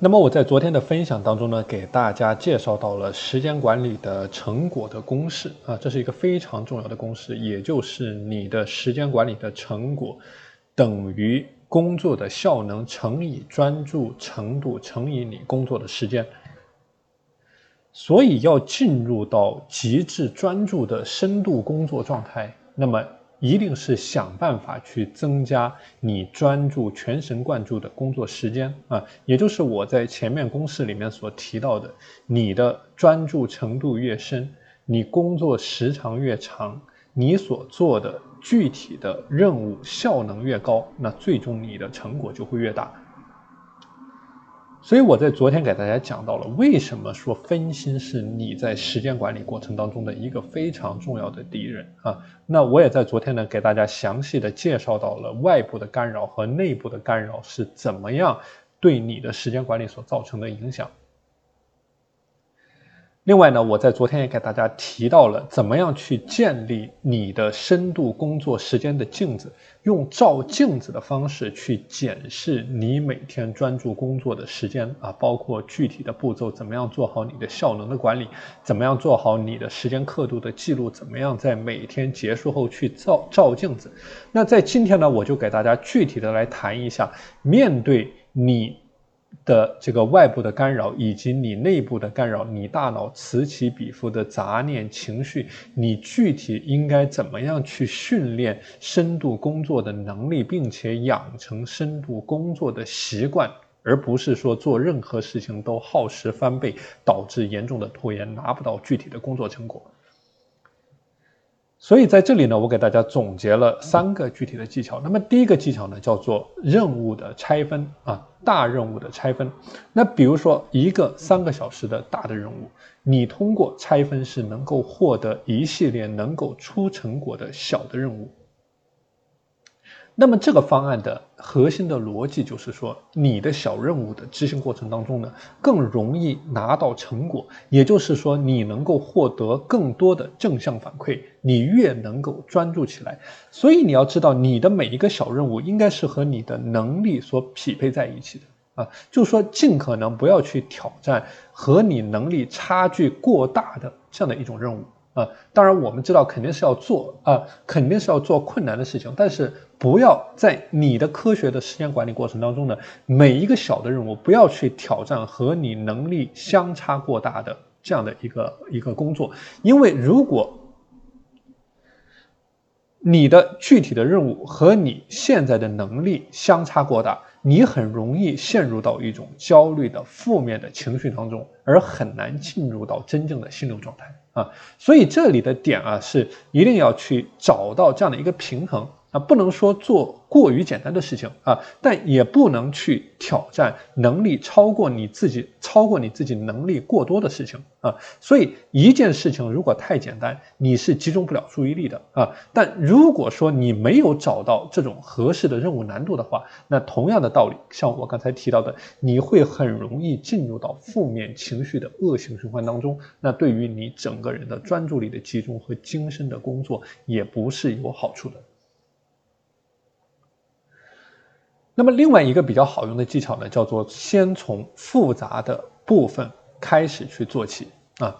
那么我在昨天的分享当中呢，给大家介绍到了时间管理的成果的公式啊，这是一个非常重要的公式，也就是你的时间管理的成果等于工作的效能乘以专注程度乘以你工作的时间。所以要进入到极致专注的深度工作状态，那么。一定是想办法去增加你专注、全神贯注的工作时间啊，也就是我在前面公式里面所提到的，你的专注程度越深，你工作时长越长，你所做的具体的任务效能越高，那最终你的成果就会越大。所以我在昨天给大家讲到了，为什么说分心是你在时间管理过程当中的一个非常重要的敌人啊？那我也在昨天呢给大家详细的介绍到了外部的干扰和内部的干扰是怎么样对你的时间管理所造成的影响。另外呢，我在昨天也给大家提到了怎么样去建立你的深度工作时间的镜子，用照镜子的方式去检视你每天专注工作的时间啊，包括具体的步骤，怎么样做好你的效能的管理，怎么样做好你的时间刻度的记录，怎么样在每天结束后去照照镜子。那在今天呢，我就给大家具体的来谈一下，面对你。的这个外部的干扰，以及你内部的干扰，你大脑此起彼伏的杂念情绪，你具体应该怎么样去训练深度工作的能力，并且养成深度工作的习惯，而不是说做任何事情都耗时翻倍，导致严重的拖延，拿不到具体的工作成果。所以在这里呢，我给大家总结了三个具体的技巧。那么第一个技巧呢，叫做任务的拆分啊，大任务的拆分。那比如说一个三个小时的大的任务，你通过拆分是能够获得一系列能够出成果的小的任务。那么这个方案的核心的逻辑就是说，你的小任务的执行过程当中呢，更容易拿到成果，也就是说，你能够获得更多的正向反馈，你越能够专注起来。所以你要知道，你的每一个小任务应该是和你的能力所匹配在一起的啊，就是说，尽可能不要去挑战和你能力差距过大的这样的一种任务。啊，当然我们知道肯定是要做啊，肯定是要做困难的事情，但是不要在你的科学的时间管理过程当中呢，每一个小的任务不要去挑战和你能力相差过大的这样的一个一个工作，因为如果你的具体的任务和你现在的能力相差过大。你很容易陷入到一种焦虑的负面的情绪当中，而很难进入到真正的心流状态啊。所以这里的点啊，是一定要去找到这样的一个平衡。啊，不能说做过于简单的事情啊，但也不能去挑战能力超过你自己、超过你自己能力过多的事情啊。所以一件事情如果太简单，你是集中不了注意力的啊。但如果说你没有找到这种合适的任务难度的话，那同样的道理，像我刚才提到的，你会很容易进入到负面情绪的恶性循环当中。那对于你整个人的专注力的集中和精深的工作，也不是有好处的。那么另外一个比较好用的技巧呢，叫做先从复杂的部分开始去做起啊，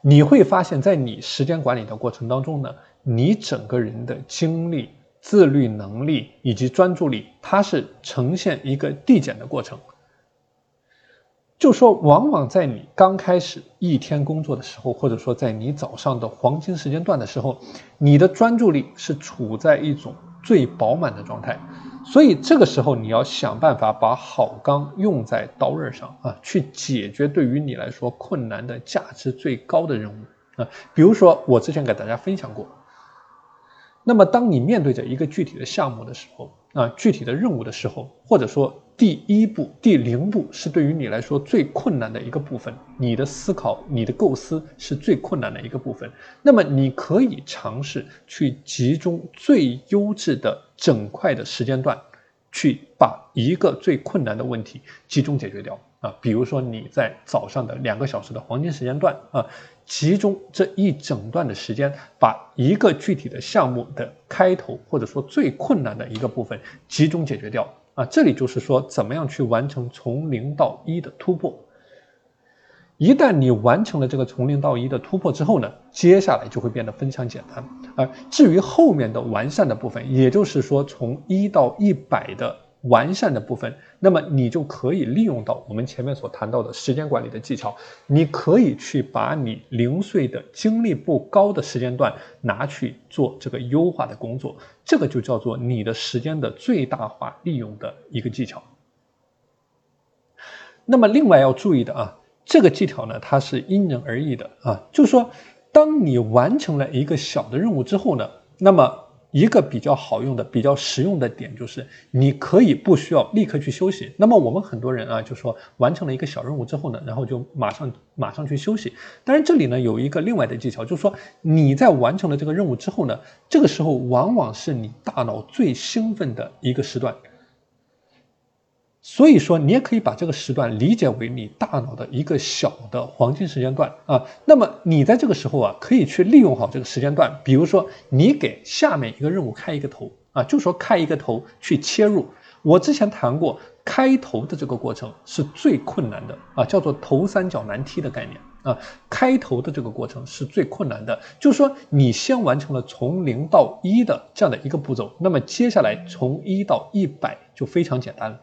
你会发现在你时间管理的过程当中呢，你整个人的精力、自律能力以及专注力，它是呈现一个递减的过程。就说往往在你刚开始一天工作的时候，或者说在你早上的黄金时间段的时候，你的专注力是处在一种最饱满的状态。所以这个时候，你要想办法把好钢用在刀刃上啊，去解决对于你来说困难的价值最高的任务啊。比如说，我之前给大家分享过，那么当你面对着一个具体的项目的时候啊，具体的任务的时候，或者说。第一步、第零步是对于你来说最困难的一个部分，你的思考、你的构思是最困难的一个部分。那么你可以尝试去集中最优质的整块的时间段，去把一个最困难的问题集中解决掉啊。比如说你在早上的两个小时的黄金时间段啊，集中这一整段的时间，把一个具体的项目的开头或者说最困难的一个部分集中解决掉。啊。这里就是说，怎么样去完成从零到一的突破。一旦你完成了这个从零到一的突破之后呢，接下来就会变得非常简单。啊至于后面的完善的部分，也就是说从一到一百的完善的部分，那么你就可以利用到我们前面所谈到的时间管理的技巧。你可以去把你零碎的精力不高的时间段拿去做这个优化的工作，这个就叫做你的时间的最大化利用的一个技巧。那么另外要注意的啊。这个技巧呢，它是因人而异的啊。就是说，当你完成了一个小的任务之后呢，那么一个比较好用的、比较实用的点就是，你可以不需要立刻去休息。那么我们很多人啊，就说完成了一个小任务之后呢，然后就马上马上去休息。但是，这里呢有一个另外的技巧，就是说你在完成了这个任务之后呢，这个时候往往是你大脑最兴奋的一个时段。所以说，你也可以把这个时段理解为你大脑的一个小的黄金时间段啊。那么你在这个时候啊，可以去利用好这个时间段。比如说，你给下面一个任务开一个头啊，就说开一个头去切入。我之前谈过，开头的这个过程是最困难的啊，叫做头三角难踢的概念啊。开头的这个过程是最困难的，就是说你先完成了从零到一的这样的一个步骤，那么接下来从一到一百就非常简单了。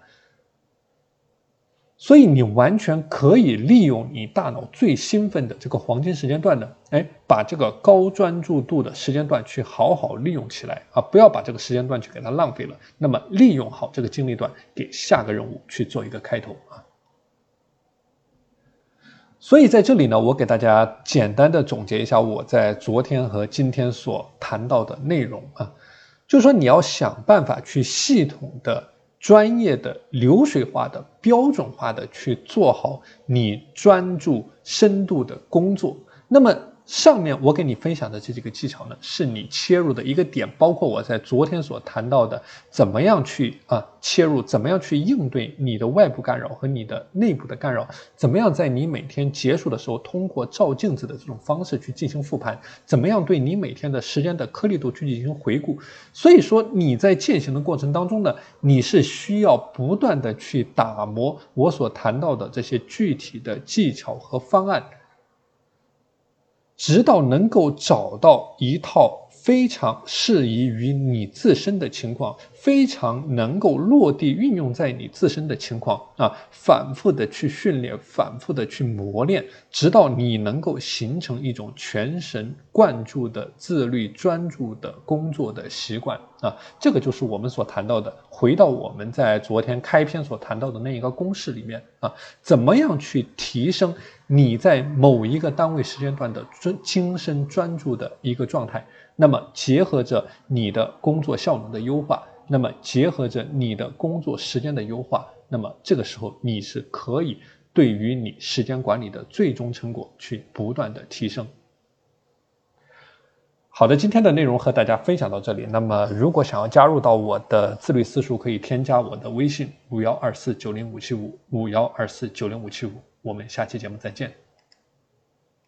所以你完全可以利用你大脑最兴奋的这个黄金时间段呢，哎，把这个高专注度的时间段去好好利用起来啊，不要把这个时间段去给它浪费了。那么利用好这个精力段，给下个任务去做一个开头啊。所以在这里呢，我给大家简单的总结一下我在昨天和今天所谈到的内容啊，就是说你要想办法去系统的。专业的、流水化的、标准化的去做好你专注、深度的工作，那么。上面我给你分享的这几个技巧呢，是你切入的一个点，包括我在昨天所谈到的，怎么样去啊切入，怎么样去应对你的外部干扰和你的内部的干扰，怎么样在你每天结束的时候，通过照镜子的这种方式去进行复盘，怎么样对你每天的时间的颗粒度去进行回顾。所以说你在践行的过程当中呢，你是需要不断的去打磨我所谈到的这些具体的技巧和方案。直到能够找到一套非常适宜于你自身的情况。非常能够落地运用在你自身的情况啊，反复的去训练，反复的去磨练，直到你能够形成一种全神贯注的自律专注的工作的习惯啊，这个就是我们所谈到的。回到我们在昨天开篇所谈到的那一个公式里面啊，怎么样去提升你在某一个单位时间段的专精神专注的一个状态？那么结合着你的工作效能的优化。那么结合着你的工作时间的优化，那么这个时候你是可以对于你时间管理的最终成果去不断的提升。好的，今天的内容和大家分享到这里。那么如果想要加入到我的自律私塾，可以添加我的微信五幺二四九零五七五五幺二四九零五七五。我们下期节目再见。